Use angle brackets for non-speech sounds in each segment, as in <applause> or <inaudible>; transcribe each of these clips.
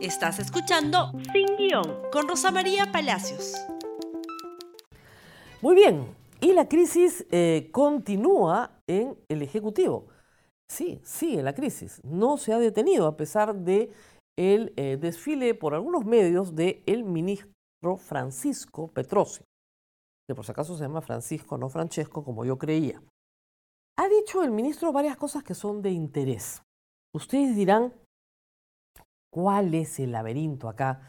Estás escuchando Sin Guión con Rosa María Palacios. Muy bien, y la crisis eh, continúa en el Ejecutivo. Sí, sigue la crisis. No se ha detenido a pesar de el eh, desfile por algunos medios del el ministro Francisco Petrosi, que por si acaso se llama Francisco, no Francesco, como yo creía. Ha dicho el ministro varias cosas que son de interés. Ustedes dirán, ¿cuál es el laberinto acá?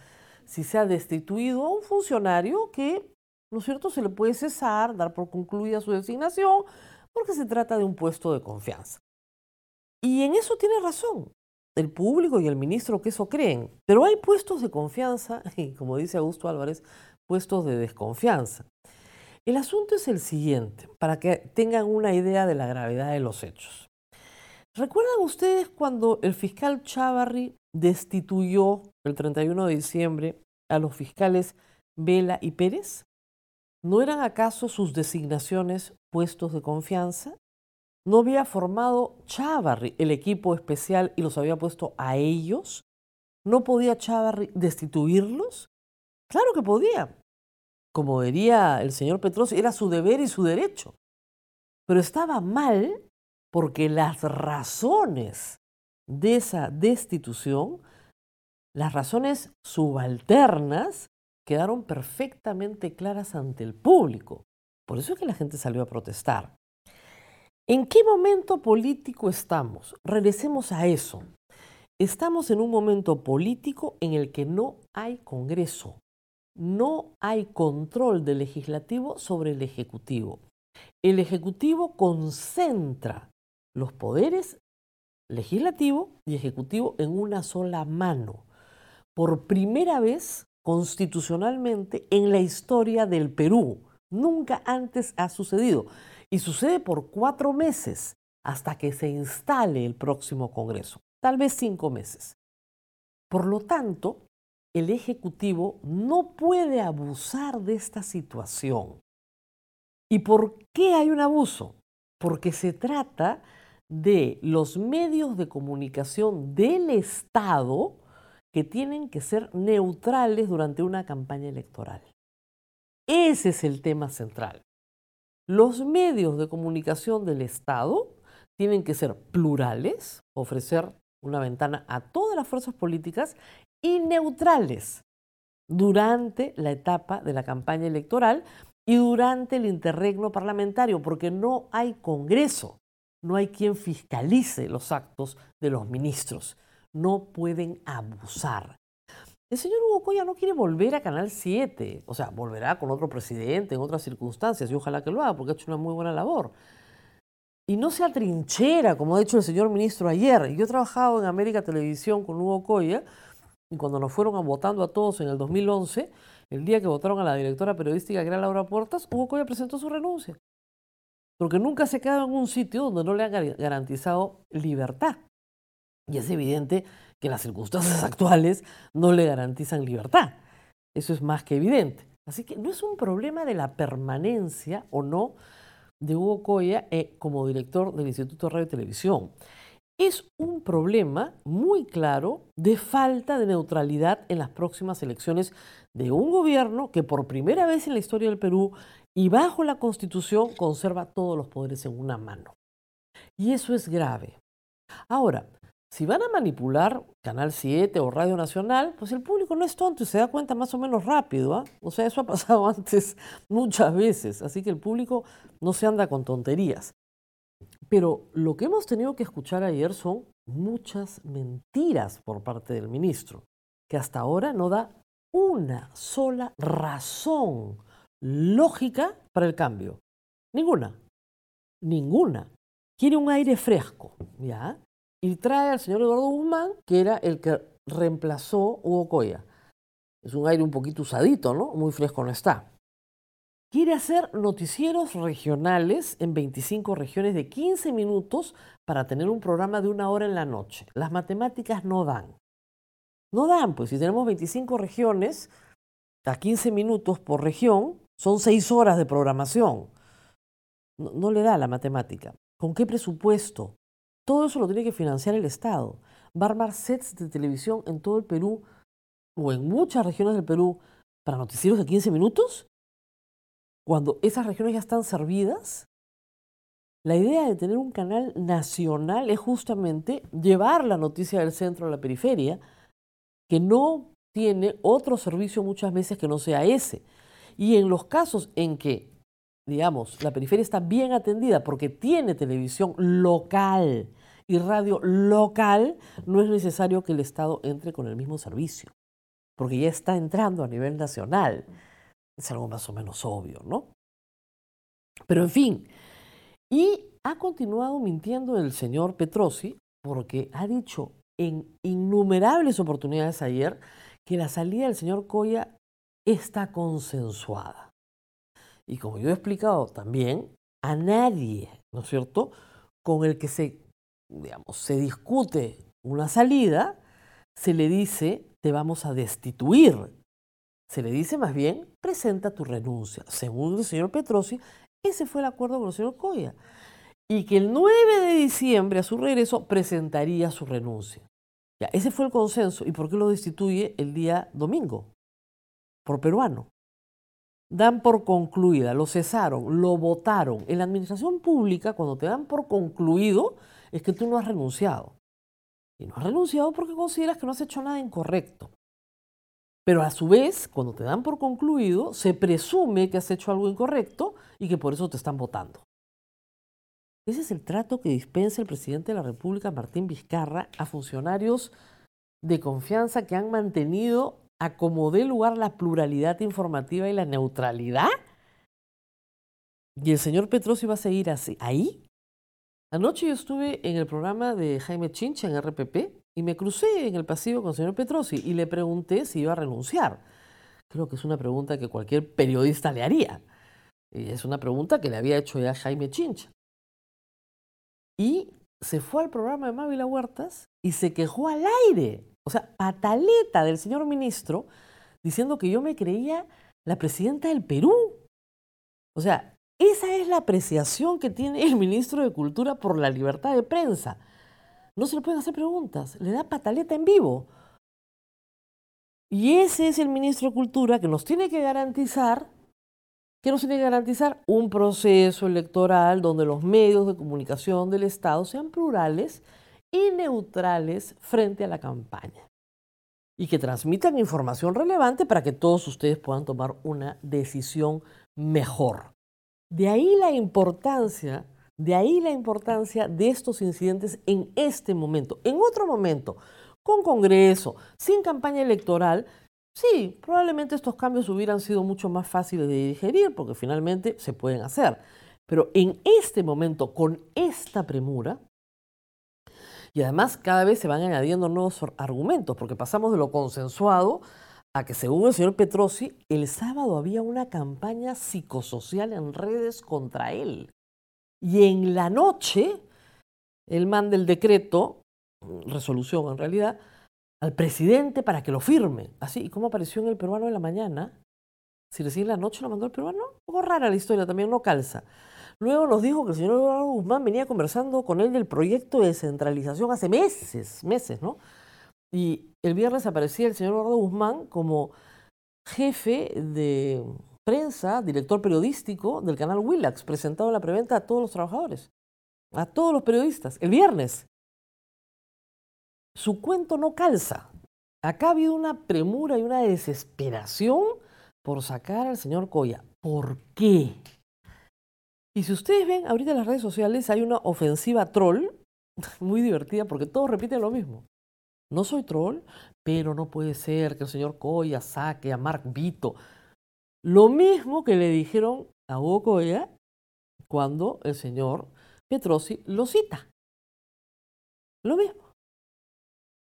Si se ha destituido a un funcionario que, ¿no es cierto?, se le puede cesar, dar por concluida su designación, porque se trata de un puesto de confianza. Y en eso tiene razón el público y el ministro que eso creen. Pero hay puestos de confianza <laughs> y, como dice Augusto Álvarez, puestos de desconfianza. El asunto es el siguiente, para que tengan una idea de la gravedad de los hechos. ¿Recuerdan ustedes cuando el fiscal Chavarri destituyó el 31 de diciembre a los fiscales Vela y Pérez? ¿No eran acaso sus designaciones puestos de confianza? ¿No había formado Chavarri el equipo especial y los había puesto a ellos? ¿No podía Chavarri destituirlos? Claro que podía. Como diría el señor Petros, era su deber y su derecho. Pero estaba mal porque las razones de esa destitución, las razones subalternas, quedaron perfectamente claras ante el público. Por eso es que la gente salió a protestar. ¿En qué momento político estamos? Regresemos a eso. Estamos en un momento político en el que no hay Congreso, no hay control del legislativo sobre el Ejecutivo. El Ejecutivo concentra los poderes legislativo y ejecutivo en una sola mano. Por primera vez constitucionalmente en la historia del Perú. Nunca antes ha sucedido. Y sucede por cuatro meses hasta que se instale el próximo Congreso. Tal vez cinco meses. Por lo tanto, el Ejecutivo no puede abusar de esta situación. ¿Y por qué hay un abuso? Porque se trata de los medios de comunicación del Estado que tienen que ser neutrales durante una campaña electoral. Ese es el tema central. Los medios de comunicación del Estado tienen que ser plurales, ofrecer una ventana a todas las fuerzas políticas y neutrales durante la etapa de la campaña electoral y durante el interregno parlamentario, porque no hay Congreso no hay quien fiscalice los actos de los ministros. No pueden abusar. El señor Hugo Coya no quiere volver a Canal 7, o sea, volverá con otro presidente en otras circunstancias y ojalá que lo haga porque ha hecho una muy buena labor. Y no se atrinchera, como ha dicho el señor ministro ayer. Yo he trabajado en América Televisión con Hugo Coya y cuando nos fueron votando a todos en el 2011, el día que votaron a la directora periodística que era Laura Puertas, Hugo Coya presentó su renuncia porque nunca se queda en un sitio donde no le han garantizado libertad. Y es evidente que las circunstancias <laughs> actuales no le garantizan libertad. Eso es más que evidente. Así que no es un problema de la permanencia o no de Hugo Coya eh, como director del Instituto de Radio y Televisión. Es un problema muy claro de falta de neutralidad en las próximas elecciones de un gobierno que por primera vez en la historia del Perú y bajo la Constitución conserva todos los poderes en una mano. Y eso es grave. Ahora, si van a manipular Canal 7 o Radio Nacional, pues el público no es tonto y se da cuenta más o menos rápido. ¿ah? O sea, eso ha pasado <laughs> antes muchas veces, así que el público no se anda con tonterías. Pero lo que hemos tenido que escuchar ayer son muchas mentiras por parte del ministro, que hasta ahora no da una sola razón lógica para el cambio. Ninguna. Ninguna. Quiere un aire fresco, ¿ya? Y trae al señor Eduardo Guzmán, que era el que reemplazó Hugo Coya. Es un aire un poquito usadito, ¿no? Muy fresco no está. Quiere hacer noticieros regionales en 25 regiones de 15 minutos para tener un programa de una hora en la noche. Las matemáticas no dan. No dan, pues si tenemos 25 regiones a 15 minutos por región, son seis horas de programación. No, le da la matemática. ¿Con qué presupuesto? Todo eso lo tiene que financiar el Estado. Va a armar sets de televisión en todo el Perú o en muchas regiones del Perú para noticieros de 15 minutos, cuando esas regiones ya están servidas, la idea de tener un canal nacional es justamente llevar la noticia del centro a la periferia, que no tiene otro servicio muchas veces que no sea ese. Y en los casos en que, digamos, la periferia está bien atendida porque tiene televisión local y radio local, no es necesario que el Estado entre con el mismo servicio, porque ya está entrando a nivel nacional. Es algo más o menos obvio, ¿no? Pero en fin, y ha continuado mintiendo el señor Petrosi porque ha dicho en innumerables oportunidades ayer que la salida del señor Coya está consensuada. Y como yo he explicado también, a nadie, ¿no es cierto?, con el que se, digamos, se discute una salida, se le dice, te vamos a destituir. Se le dice más bien, presenta tu renuncia. Según el señor Petrosi, ese fue el acuerdo con el señor Coya. Y que el 9 de diciembre, a su regreso, presentaría su renuncia. Ya, ese fue el consenso. ¿Y por qué lo destituye el día domingo? Por peruano. Dan por concluida, lo cesaron, lo votaron. En la administración pública, cuando te dan por concluido, es que tú no has renunciado. Y no has renunciado porque consideras que no has hecho nada incorrecto. Pero a su vez, cuando te dan por concluido, se presume que has hecho algo incorrecto y que por eso te están votando. Ese es el trato que dispensa el presidente de la República, Martín Vizcarra, a funcionarios de confianza que han mantenido a como dé lugar la pluralidad informativa y la neutralidad. Y el señor Petrosi va a seguir así, ahí. Anoche yo estuve en el programa de Jaime Chincha en RPP y me crucé en el pasillo con el señor Petrosi y le pregunté si iba a renunciar. Creo que es una pregunta que cualquier periodista le haría. Y es una pregunta que le había hecho ya Jaime Chincha. Y se fue al programa de Mávila Huertas y se quejó al aire. O sea, pataleta del señor ministro diciendo que yo me creía la presidenta del Perú. O sea, esa es la apreciación que tiene el ministro de Cultura por la libertad de prensa. No se le pueden hacer preguntas, le da pataleta en vivo. Y ese es el ministro de Cultura que nos tiene que garantizar que nos tiene que garantizar un proceso electoral donde los medios de comunicación del Estado sean plurales y neutrales frente a la campaña y que transmitan información relevante para que todos ustedes puedan tomar una decisión mejor. De ahí la importancia, de ahí la importancia de estos incidentes en este momento. En otro momento, con Congreso, sin campaña electoral, Sí, probablemente estos cambios hubieran sido mucho más fáciles de digerir porque finalmente se pueden hacer. Pero en este momento, con esta premura, y además cada vez se van añadiendo nuevos argumentos, porque pasamos de lo consensuado a que según el señor Petrosi, el sábado había una campaña psicosocial en redes contra él. Y en la noche, él manda el decreto, resolución en realidad, al presidente para que lo firme. Así, ¿y cómo apareció en el peruano de la mañana? Si recién la noche lo mandó el peruano, poco rara la historia, también no calza. Luego nos dijo que el señor Eduardo Guzmán venía conversando con él del proyecto de descentralización hace meses, meses, ¿no? Y el viernes aparecía el señor Eduardo Guzmán como jefe de prensa, director periodístico del canal Willax, presentado en la preventa a todos los trabajadores, a todos los periodistas, el viernes su cuento no calza. Acá ha habido una premura y una desesperación por sacar al señor Coya. ¿Por qué? Y si ustedes ven ahorita en las redes sociales hay una ofensiva troll <laughs> muy divertida porque todos repiten lo mismo. No soy troll, pero no puede ser que el señor Coya saque a Mark Vito. Lo mismo que le dijeron a Hugo Coya cuando el señor Petrosi lo cita. Lo mismo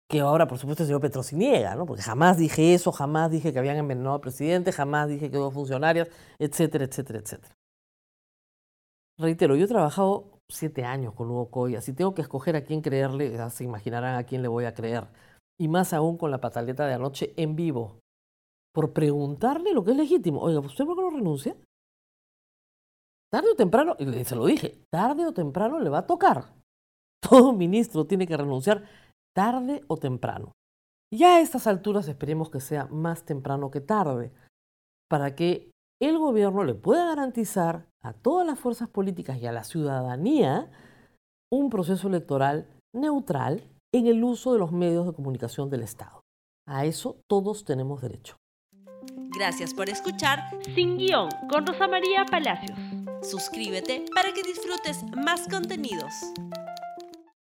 que ahora, por supuesto, el señor Petrosi niega, ¿no? Porque jamás dije eso, jamás dije que habían envenenado al presidente, jamás dije que dos funcionarios, etcétera, etcétera, etcétera. Reitero, yo he trabajado siete años con Hugo Coya. Si tengo que escoger a quién creerle, ya se imaginarán a quién le voy a creer. Y más aún con la pataleta de anoche en vivo. Por preguntarle lo que es legítimo. Oiga, ¿usted por qué no renuncia? Tarde o temprano, y se lo dije, tarde o temprano le va a tocar. <laughs> Todo ministro tiene que renunciar tarde o temprano. Ya a estas alturas esperemos que sea más temprano que tarde, para que el gobierno le pueda garantizar a todas las fuerzas políticas y a la ciudadanía un proceso electoral neutral en el uso de los medios de comunicación del Estado. A eso todos tenemos derecho. Gracias por escuchar Sin Guión con Rosa María Palacios. Suscríbete para que disfrutes más contenidos.